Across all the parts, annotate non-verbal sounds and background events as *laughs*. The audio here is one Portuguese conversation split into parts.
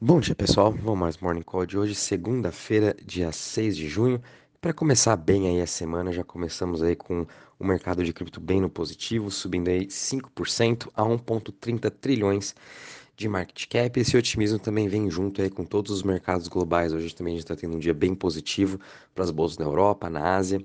Bom dia, pessoal. Vamos mais Morning Call de hoje, segunda-feira, dia 6 de junho. Para começar bem aí a semana, já começamos aí com o mercado de cripto bem no positivo, subindo aí 5% a 1.30 trilhões de market cap. Esse otimismo também vem junto aí com todos os mercados globais. Hoje também a gente está tendo um dia bem positivo para as bolsas na Europa, na Ásia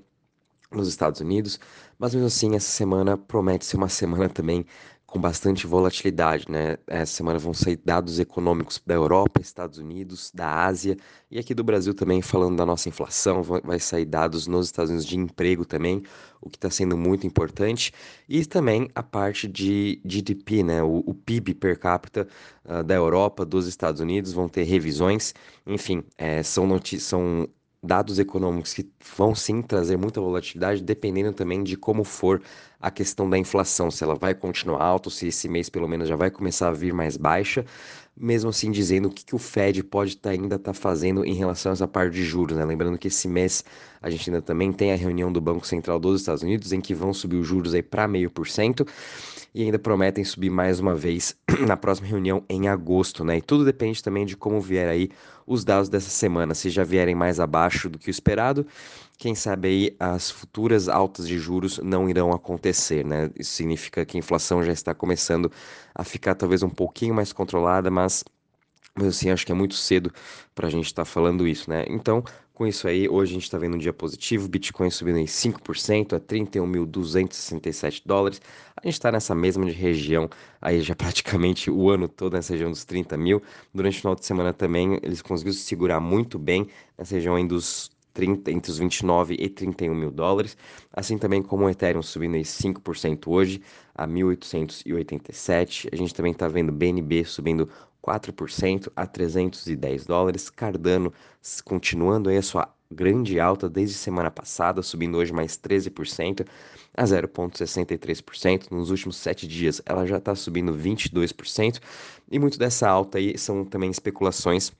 nos Estados Unidos, mas mesmo assim essa semana promete ser uma *laughs* semana também com bastante volatilidade, né? Essa semana vão sair dados econômicos da Europa, Estados Unidos, da Ásia e aqui do Brasil também, falando da nossa inflação, vai sair dados nos Estados Unidos de emprego também, o que está sendo muito importante, e também a parte de GDP, né? O, o PIB per capita uh, da Europa, dos Estados Unidos, vão ter revisões, enfim, é, são, são dados econômicos que vão sim trazer muita volatilidade, dependendo também de como for a questão da inflação, se ela vai continuar alta, se esse mês pelo menos já vai começar a vir mais baixa, mesmo assim dizendo o que, que o Fed pode tá, ainda estar tá fazendo em relação a essa parte de juros, né? Lembrando que esse mês a gente ainda também tem a reunião do Banco Central dos Estados Unidos, em que vão subir os juros aí para meio por cento, e ainda prometem subir mais uma vez *clears throat* na próxima reunião em agosto, né? E tudo depende também de como vier aí os dados dessa semana, se já vierem mais abaixo do que o esperado, quem sabe aí as futuras altas de juros não irão acontecer, né? Isso significa que a inflação já está começando a ficar talvez um pouquinho mais controlada, mas mas assim, acho que é muito cedo para a gente estar tá falando isso, né? Então, com isso aí, hoje a gente está vendo um dia positivo, Bitcoin subindo em 5% a 31.267 dólares. A gente está nessa mesma região aí já *laughs* praticamente o ano todo, nessa região dos 30 mil. Durante o final de semana também, eles conseguiram se segurar muito bem nessa região aí dos 30, entre os 29 e 31 mil dólares, assim também como o Ethereum subindo aí 5% hoje a 1.887. A gente também está vendo BNB subindo 4% a 310 dólares. Cardano continuando aí a sua grande alta desde semana passada, subindo hoje mais 13% a 0,63%. Nos últimos sete dias ela já está subindo 22%. E muito dessa alta aí são também especulações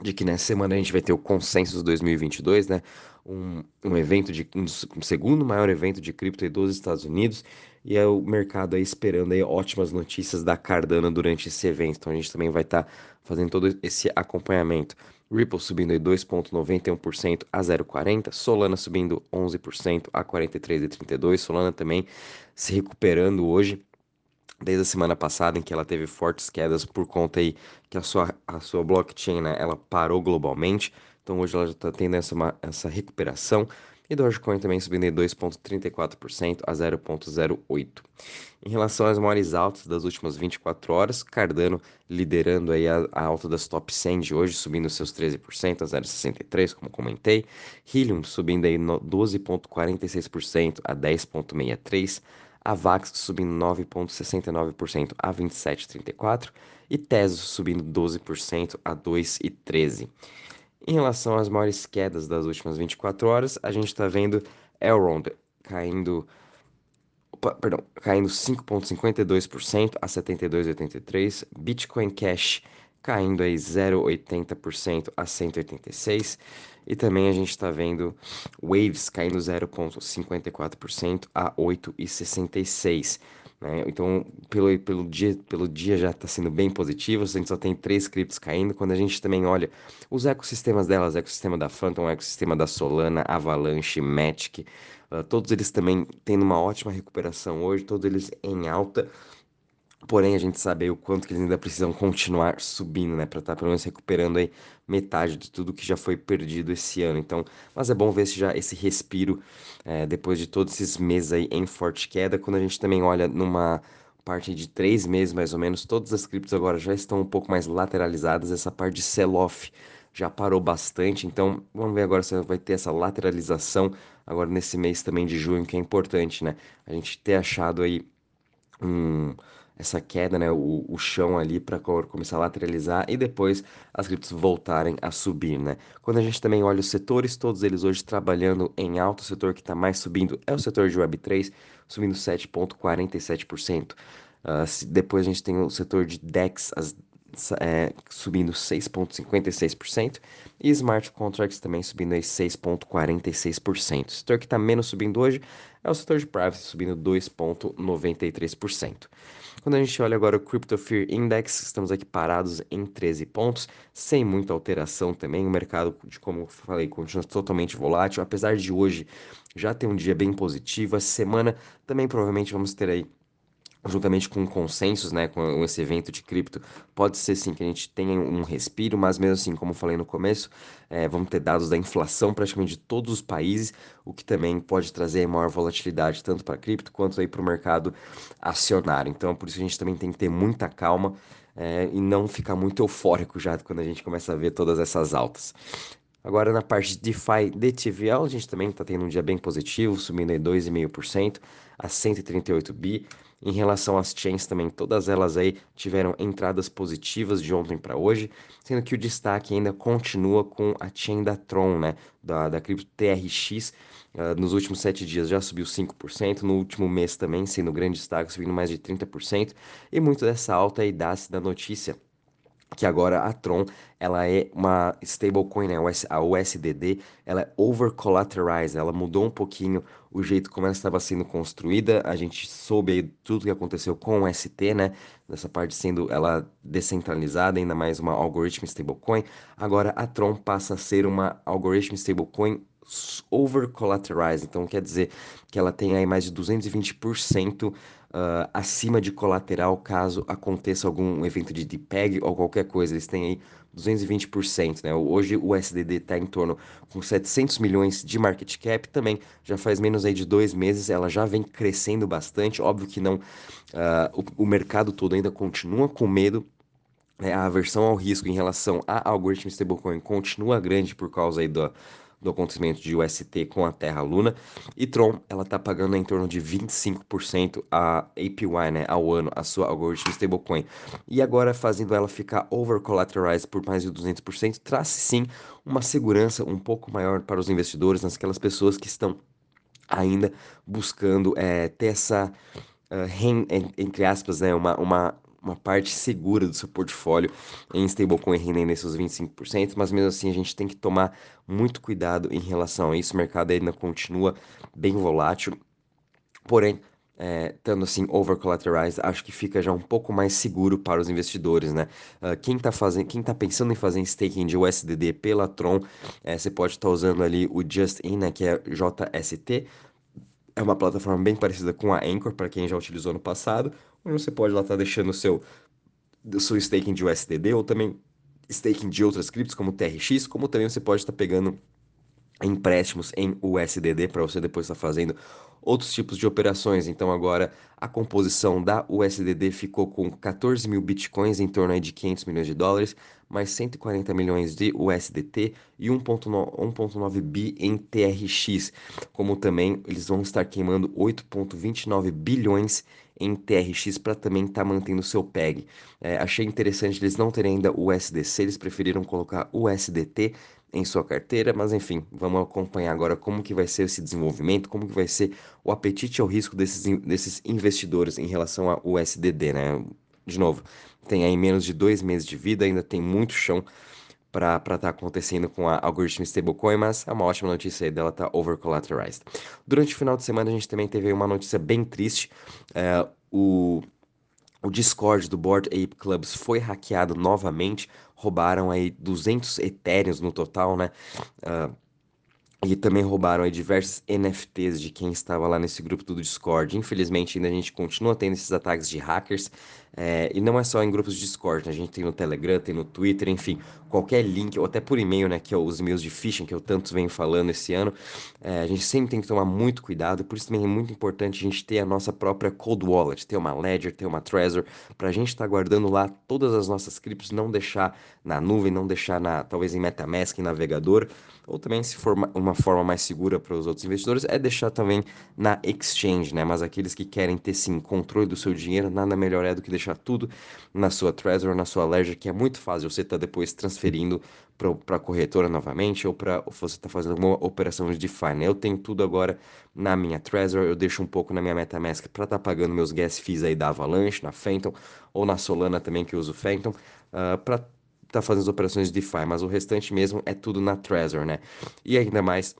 de que nessa semana a gente vai ter o Consensus 2022, né? Um, um evento de um, segundo maior evento de cripto dos Estados Unidos e é o mercado aí esperando aí ótimas notícias da Cardano durante esse evento. Então a gente também vai estar tá fazendo todo esse acompanhamento. Ripple subindo aí 2,91% a 0,40%, Solana subindo 11% a 43,32%, Solana também se recuperando hoje desde a semana passada em que ela teve fortes quedas por conta aí que a sua, a sua blockchain, né, ela parou globalmente, então hoje ela já está tendo essa, uma, essa recuperação, e Dogecoin também subindo em 2,34% a 0,08%. Em relação às maiores altas das últimas 24 horas, Cardano liderando aí a, a alta das top 100 de hoje, subindo seus 13% a 0,63%, como comentei. Helium subindo aí 12,46% a 10,63%. A Vax subindo 9,69% a 27,34% e Teso subindo 12% a 2,13%. Em relação às maiores quedas das últimas 24 horas, a gente está vendo Elrond caindo, perdão, caindo 5,52% a 72,83%, Bitcoin Cash caindo aí 0,80% a 186%, e também a gente está vendo Waves caindo 0,54% a 8,66%. Né? Então, pelo, pelo, dia, pelo dia já está sendo bem positivo, a gente só tem três criptos caindo. Quando a gente também olha os ecossistemas delas, ecossistema da Phantom, ecossistema da Solana, Avalanche, Matic, uh, todos eles também tendo uma ótima recuperação hoje, todos eles em alta. Porém, a gente sabe o quanto que eles ainda precisam continuar subindo, né? Para estar tá, pelo menos recuperando aí metade de tudo que já foi perdido esse ano. Então, mas é bom ver se já esse respiro é, depois de todos esses meses aí em forte queda. Quando a gente também olha numa parte de três meses mais ou menos, todas as criptos agora já estão um pouco mais lateralizadas. Essa parte de sell-off já parou bastante. Então, vamos ver agora se vai ter essa lateralização agora nesse mês também de junho, que é importante, né? A gente ter achado aí um essa queda, né, o, o chão ali para começar a lateralizar e depois as criptos voltarem a subir, né? Quando a gente também olha os setores, todos eles hoje trabalhando em alto, o setor que está mais subindo é o setor de Web3, subindo 7,47%. Uh, ah, depois a gente tem o setor de DEX, as, é, subindo 6,56%, e Smart Contracts também subindo 6,46%. O setor que está menos subindo hoje é o setor de Privacy, subindo 2,93%. Quando a gente olha agora o Crypto Fear Index, estamos aqui parados em 13 pontos, sem muita alteração também. O mercado, como eu falei, continua totalmente volátil, apesar de hoje já ter um dia bem positivo. Essa semana também provavelmente vamos ter aí juntamente com consensos, né, com esse evento de cripto, pode ser sim que a gente tenha um respiro, mas mesmo assim, como falei no começo, é, vamos ter dados da inflação praticamente de todos os países, o que também pode trazer maior volatilidade tanto para cripto quanto aí para o mercado acionário. Então, por isso a gente também tem que ter muita calma é, e não ficar muito eufórico já quando a gente começa a ver todas essas altas. Agora na parte de DeFi DTVL, a gente também está tendo um dia bem positivo, subindo aí 2,5% a 138 bi. Em relação às chains também, todas elas aí tiveram entradas positivas de ontem para hoje, sendo que o destaque ainda continua com a chain da Tron, né, da, da cripto TRX, uh, nos últimos sete dias já subiu 5%, no último mês também, sendo grande destaque, subindo mais de 30%, e muito dessa alta aí dá-se da notícia que agora a Tron ela é uma stablecoin, né? a USDD, ela é over collateralized, ela mudou um pouquinho o jeito como ela estava sendo construída. A gente soube tudo que aconteceu com o ST, né? Dessa parte sendo ela descentralizada, ainda mais uma algoritmo stablecoin. Agora a Tron passa a ser uma algoritmo stablecoin over collateralized, então quer dizer que ela tem aí mais de 220% uh, acima de colateral caso aconteça algum evento de DPEG ou qualquer coisa. Eles têm aí 220%, né? Hoje o SDD está em torno com 700 milhões de market cap, também já faz menos aí de dois meses, ela já vem crescendo bastante. Óbvio que não, uh, o, o mercado todo ainda continua com medo né? a aversão ao risco em relação a algoritmo stablecoin continua grande por causa aí do, do acontecimento de UST com a Terra Luna. E Tron, ela tá pagando em torno de 25% a APY, né, ao ano, a sua algoritmo stablecoin. E agora fazendo ela ficar over collateralized por mais de 200%, traz sim uma segurança um pouco maior para os investidores, naquelas pessoas que estão ainda buscando é, ter essa, uh, entre aspas, né, uma, uma uma parte segura do seu portfólio em stablecoin rendendo esses 25%, mas mesmo assim a gente tem que tomar muito cuidado em relação a isso. O mercado ainda continua bem volátil, porém, é, estando assim over collateralized, acho que fica já um pouco mais seguro para os investidores, né? Uh, quem está fazendo, quem tá pensando em fazer staking de USDD pela Tron, é, você pode estar tá usando ali o Just In, né, que é JST. É uma plataforma bem parecida com a Anchor, para quem já utilizou no passado, você pode lá estar tá deixando o seu, seu staking de USDD ou também staking de outras criptos, como TRX, como também você pode estar tá pegando empréstimos em USDD para você depois estar tá fazendo outros tipos de operações. Então agora a composição da USDD ficou com 14 mil bitcoins, em torno de 500 milhões de dólares, mais 140 milhões de USDT e 1.9 bi em TRX. Como também eles vão estar queimando 8.29 bilhões em TRX para também estar tá mantendo seu PEG. É, achei interessante eles não terem ainda o USDC, eles preferiram colocar o USDT em sua carteira, mas enfim, vamos acompanhar agora como que vai ser esse desenvolvimento, como que vai ser o apetite ao risco desses, desses investidores em relação ao USDD, né? De novo, tem aí menos de dois meses de vida, ainda tem muito chão para estar tá acontecendo com a algoritmo stablecoin, mas é uma ótima notícia aí dela tá over collateralized. Durante o final de semana a gente também teve uma notícia bem triste, é, o o Discord do Board Ape Clubs foi hackeado novamente, roubaram aí 200 etéreos no total, né? Uh, e também roubaram aí diversos NFTs de quem estava lá nesse grupo do Discord. Infelizmente, ainda a gente continua tendo esses ataques de hackers. É, e não é só em grupos de Discord, né? a gente tem no Telegram, tem no Twitter, enfim, qualquer link, ou até por e-mail, né? Que é os e-mails de phishing que eu tanto venho falando esse ano. É, a gente sempre tem que tomar muito cuidado, por isso também é muito importante a gente ter a nossa própria cold wallet, ter uma Ledger, ter uma Trezor, para a gente estar tá guardando lá todas as nossas criptos, não deixar na nuvem, não deixar na, talvez em MetaMask, em navegador, ou também se for uma forma mais segura para os outros investidores, é deixar também na exchange, né? Mas aqueles que querem ter sim controle do seu dinheiro, nada melhor é do que deixar tudo na sua Trezor, na sua Ledger, que é muito fácil você tá depois transferindo para a corretora novamente ou para você tá fazendo alguma operação de DeFi, né? Eu tenho tudo agora na minha Trezor, eu deixo um pouco na minha MetaMask para estar tá pagando meus gas fees aí da Avalanche, na Phantom, ou na Solana também que eu uso Phantom, uh, ah, para tá fazendo as operações de DeFi, mas o restante mesmo é tudo na Trezor, né? E ainda mais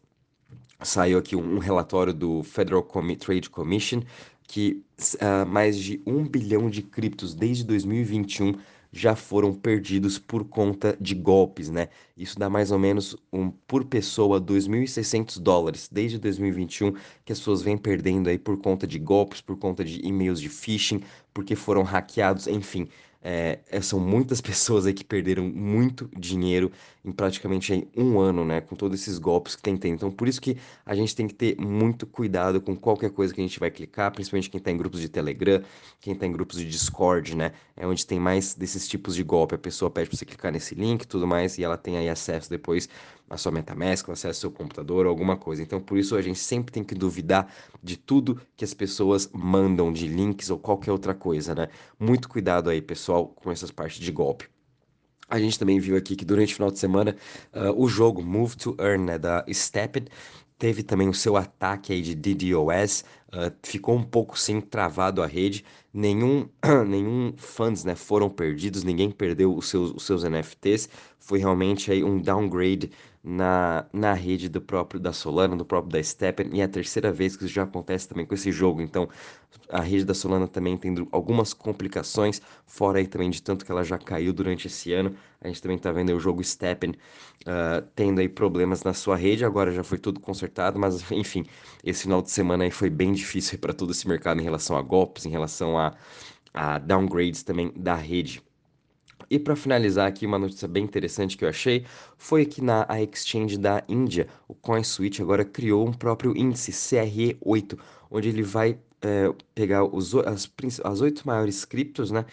saiu aqui um, relatório do Federal Trade Commission que uh, mais de um bilhão de criptos desde 2021 já foram perdidos por conta de golpes, né? Isso dá mais ou menos um por pessoa 2.600 dólares desde 2021 que as pessoas vêm perdendo aí por conta de golpes, por conta de e-mails de phishing, porque foram hackeados, enfim. É, é, são muitas *laughs* pessoas aí que perderam muito dinheiro em praticamente aí um ano, né? Com todos esses golpes que tem ter. Então, por isso que a gente tem que ter muito cuidado com qualquer coisa que a gente vai clicar, principalmente quem está em grupos de Telegram, quem está em grupos de Discord, né? É onde tem mais desses tipos de golpe. A pessoa pede para você clicar nesse link e tudo mais, e ela tem aí acesso depois a sua MetaMask, acesso ao seu computador ou alguma coisa. Então, por isso a gente sempre tem que duvidar de tudo que as pessoas mandam de links ou qualquer outra coisa, né? Muito cuidado aí, pessoal, com essas partes de golpe. A gente também viu aqui que durante o final de semana uh, o jogo Move to Earn né, da Stepped teve também o seu ataque aí de DDoS, uh, ficou um pouco sim travado a rede, nenhum, *clears throat* nenhum funds né, foram perdidos, ninguém perdeu os seus, os seus NFTs, foi realmente aí um downgrade na, na rede do próprio da Solana, do próprio da Steppen, e é a terceira vez que isso já acontece também com esse jogo. Então, a rede da Solana também tendo algumas complicações, fora aí também de tanto que ela já caiu durante esse ano. A gente também tá vendo o jogo Steppen uh, tendo aí problemas na sua rede, agora já foi tudo consertado, mas *laughs* enfim, esse final de semana aí foi bem difícil para todo esse mercado em relação a golpes, em relação a, a downgrades também da rede. E para finalizar aqui, uma notícia bem interessante que eu achei foi que na a exchange da Índia, o CoinSwitch agora criou um próprio índice CRE8, onde ele vai é, pegar os, as, as oito maiores criptos, né?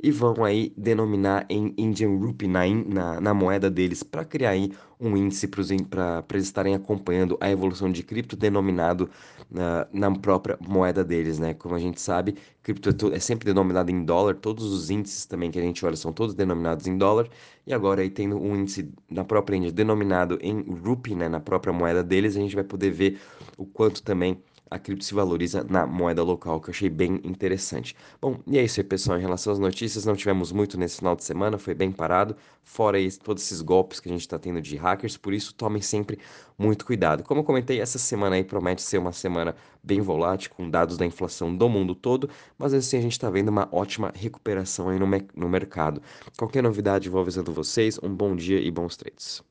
E vão aí denominar em Indian Rupee na, na, na moeda deles para criar aí um índice para eles estarem acompanhando a evolução de cripto denominado na, na própria moeda deles, né? Como a gente sabe, cripto é, é sempre denominado em dólar, todos os índices também que a gente olha são todos denominados em dólar, e agora aí tendo um índice na própria Índia denominado em rupee, né, na própria moeda deles, a gente vai poder ver o quanto também a cripto se valoriza na moeda local, que eu achei bem interessante. Bom, e é isso aí, pessoal. Em relação às notícias, não tivemos muito nesse final de semana, foi bem parado, fora esse, todos esses golpes que a gente está tendo de hackers, por isso tomem sempre muito cuidado. Como eu comentei, essa semana aí promete ser uma semana bem volátil, com dados da inflação do mundo todo, mas assim a gente está vendo uma ótima recuperação aí no, no mercado. Qualquer novidade, vou avisando vocês. Um bom dia e bons trades.